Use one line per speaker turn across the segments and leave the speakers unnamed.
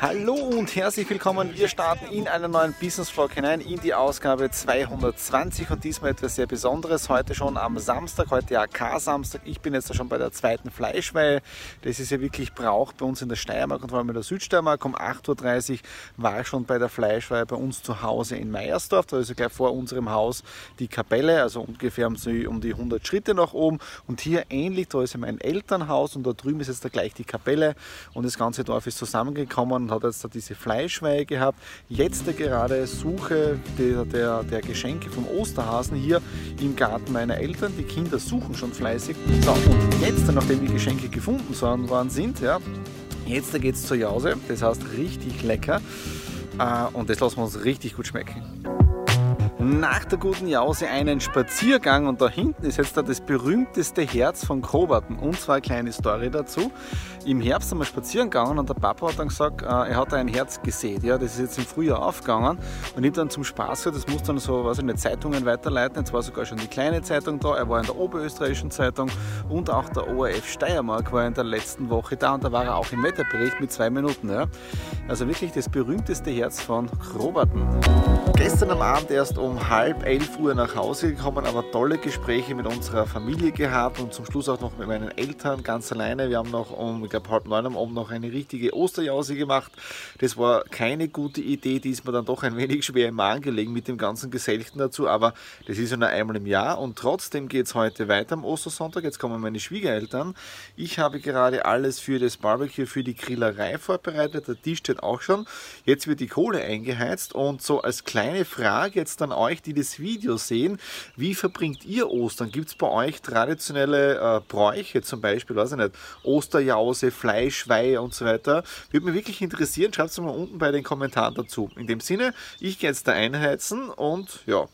Hallo und herzlich willkommen. Wir starten in einen neuen Business Vlog hinein, in die Ausgabe 220 und diesmal etwas sehr Besonderes. Heute schon am Samstag, heute ja K-Samstag. Ich bin jetzt schon bei der zweiten Fleischweihe. Das ist ja wirklich Brauch bei uns in der Steiermark und vor allem in der Südsteiermark. Um 8.30 Uhr war ich schon bei der Fleischweihe bei uns zu Hause in Meiersdorf. Da ist ja gleich vor unserem Haus die Kapelle, also ungefähr um die 100 Schritte nach oben. Und hier ähnlich, da ist ja mein Elternhaus und da drüben ist jetzt da gleich die Kapelle und das ganze Dorf ist zusammengekommen und hat jetzt da diese Fleischweihe gehabt. Jetzt gerade Suche der, der, der Geschenke vom Osterhasen hier im Garten meiner Eltern. Die Kinder suchen schon fleißig. So, und jetzt, nachdem die Geschenke gefunden worden sind, ja, jetzt geht es zur Jause. Das heißt richtig lecker. Äh, und das lassen wir uns richtig gut schmecken nach der guten Jause einen Spaziergang und da hinten ist jetzt da das berühmteste Herz von Koberten und zwar eine kleine Story dazu. Im Herbst sind wir spazieren gegangen und der Papa hat dann gesagt, äh, er hat ein Herz gesät. Ja, das ist jetzt im Frühjahr aufgegangen und ich dann zum Spaß gesagt, das muss dann so, weiß ich nicht, Zeitungen weiterleiten. Jetzt war sogar schon die kleine Zeitung da, er war in der Oberösterreichischen Zeitung und auch der ORF Steiermark war in der letzten Woche da und da war er auch im Wetterbericht mit zwei Minuten. Ja. Also wirklich das berühmteste Herz von Kroberten. Gestern am Abend erst um halb elf Uhr nach Hause gekommen, aber tolle Gespräche mit unserer Familie gehabt und zum Schluss auch noch mit meinen Eltern ganz alleine. Wir haben noch um, ich glaube, halb neun am Abend noch eine richtige Osterjause gemacht. Das war keine gute Idee, die ist mir dann doch ein wenig schwer im Magen gelegen mit dem ganzen Geselchten dazu, aber das ist ja nur einmal im Jahr und trotzdem geht es heute weiter am Ostersonntag. Jetzt kommen meine Schwiegereltern. Ich habe gerade alles für das Barbecue, für die Grillerei vorbereitet. Der Tisch steht auch schon. Jetzt wird die Kohle eingeheizt und so als kleine Frage jetzt an euch, die das Video sehen, wie verbringt ihr Ostern? Gibt es bei euch traditionelle äh, Bräuche, zum Beispiel, weiß ich nicht, Osterjause, Fleischweihe und so weiter? Würde mich wirklich interessieren, schreibt es mal unten bei den Kommentaren dazu. In dem Sinne, ich gehe jetzt da einheizen und ja,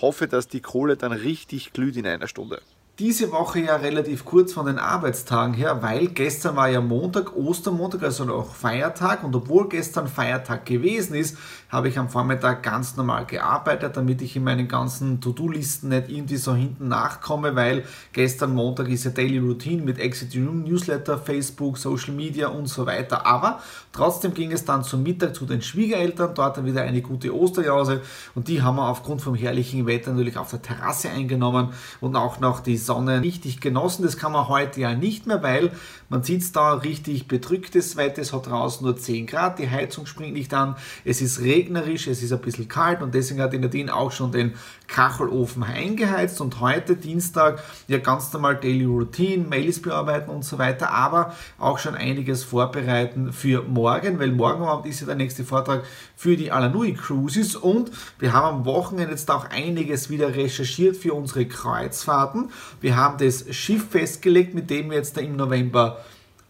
hoffe, dass die Kohle dann richtig glüht in einer Stunde diese Woche ja relativ kurz von den Arbeitstagen her, weil gestern war ja Montag, Ostermontag, also noch Feiertag und obwohl gestern Feiertag gewesen ist, habe ich am Vormittag ganz normal gearbeitet, damit ich in meinen ganzen To-Do-Listen nicht irgendwie so hinten nachkomme, weil gestern Montag ist ja Daily Routine mit Exit Newsletter, Facebook, Social Media und so weiter. Aber trotzdem ging es dann zum Mittag zu den Schwiegereltern, dort dann wieder eine gute Osterjause und die haben wir aufgrund vom herrlichen Wetter natürlich auf der Terrasse eingenommen und auch noch die Sonne richtig genossen. Das kann man heute ja nicht mehr, weil man sitzt da richtig bedrücktes Wetter, es hat draußen nur 10 Grad, die Heizung springt nicht an, es ist regnerisch, es ist ein bisschen kalt und deswegen hat die Nadine auch schon den Kachelofen eingeheizt und heute Dienstag ja ganz normal Daily Routine, Mails bearbeiten und so weiter, aber auch schon einiges vorbereiten für morgen, weil morgen Abend ist ja der nächste Vortrag für die Alanui Cruises und wir haben am Wochenende jetzt auch einiges wieder recherchiert für unsere Kreuzfahrten. Wir haben das Schiff festgelegt, mit dem wir jetzt da im November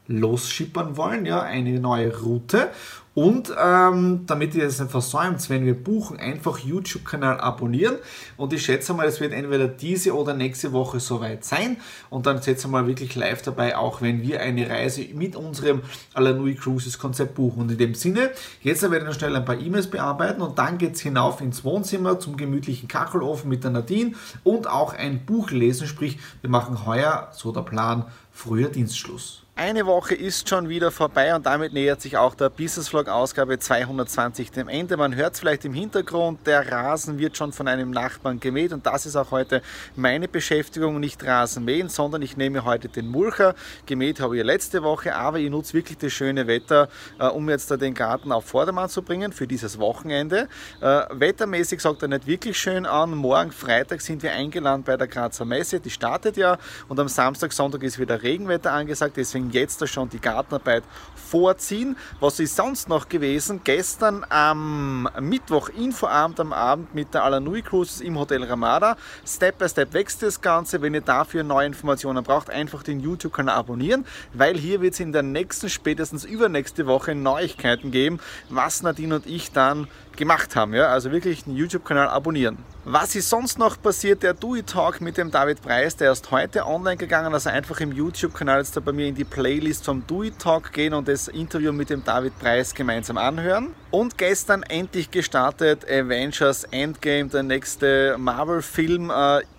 losschippern wollen, ja, eine neue Route. Und ähm, damit ihr das nicht versäumt, wenn wir buchen, einfach YouTube-Kanal abonnieren. Und ich schätze mal, es wird entweder diese oder nächste Woche soweit sein. Und dann setzt ihr mal wirklich live dabei, auch wenn wir eine Reise mit unserem Alanui Cruises Konzept buchen. Und in dem Sinne, jetzt werde ich noch schnell ein paar E-Mails bearbeiten und dann geht es hinauf ins Wohnzimmer zum gemütlichen Kachelofen mit der Nadine und auch ein Buch lesen. Sprich, wir machen heuer, so der Plan, früher Dienstschluss. Eine Woche ist schon wieder vorbei und damit nähert sich auch der Business Vlog Ausgabe 220 dem Ende. Man hört es vielleicht im Hintergrund, der Rasen wird schon von einem Nachbarn gemäht und das ist auch heute meine Beschäftigung, nicht Rasen mähen, sondern ich nehme heute den Mulcher. Gemäht habe ich letzte Woche, aber ich nutze wirklich das schöne Wetter, äh, um jetzt den Garten auf Vordermann zu bringen für dieses Wochenende. Äh, wettermäßig sagt er nicht wirklich schön an. Morgen Freitag sind wir eingeladen bei der Grazer Messe, die startet ja und am Samstag, Sonntag ist wieder Regenwetter angesagt, deswegen ihm jetzt schon die Gartenarbeit vorziehen. Was ist sonst noch gewesen? Gestern am Mittwoch Infoabend am Abend mit der Alanui Cruises im Hotel Ramada. Step by Step wächst das Ganze. Wenn ihr dafür neue Informationen braucht, einfach den YouTube-Kanal abonnieren, weil hier wird es in der nächsten, spätestens übernächste Woche Neuigkeiten geben, was Nadine und ich dann gemacht haben. Ja? Also wirklich den YouTube-Kanal abonnieren. Was ist sonst noch passiert? Der It Talk mit dem David Preis, der ist heute online gegangen. Also einfach im YouTube-Kanal jetzt da bei mir in die Playlist vom It Talk gehen und das Interview mit dem David Preis gemeinsam anhören. Und gestern endlich gestartet Avengers Endgame, der nächste Marvel-Film.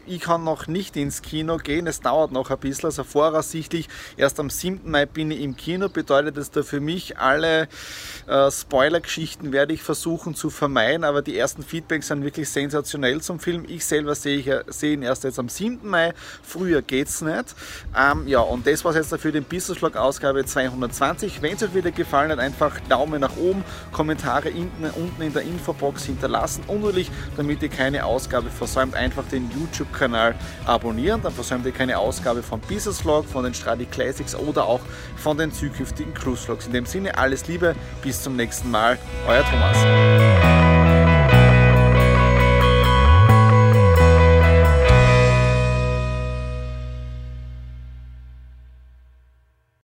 Ich kann noch nicht ins Kino gehen, es dauert noch ein bisschen. Also voraussichtlich erst am 7. Mai bin ich im Kino. Bedeutet das da für mich, alle äh, Spoiler-Geschichten werde ich versuchen zu vermeiden. Aber die ersten Feedbacks sind wirklich sensationell zum Film. Ich selber sehe, sehe ihn erst jetzt am 7. Mai. Früher geht es nicht. Ähm, ja, und das war es jetzt dafür den Business Vlog Ausgabe 220. Wenn es euch wieder gefallen hat, einfach Daumen nach oben, Kommentare unten in der Infobox hinterlassen und natürlich, damit ihr keine Ausgabe versäumt, einfach den YouTube YouTube-Kanal abonnieren, dann versäumt ihr keine Ausgabe vom Business Vlog, von den Stradi Classics oder auch von den zukünftigen Cruise Vlogs. In dem Sinne alles Liebe, bis zum nächsten Mal, euer Thomas.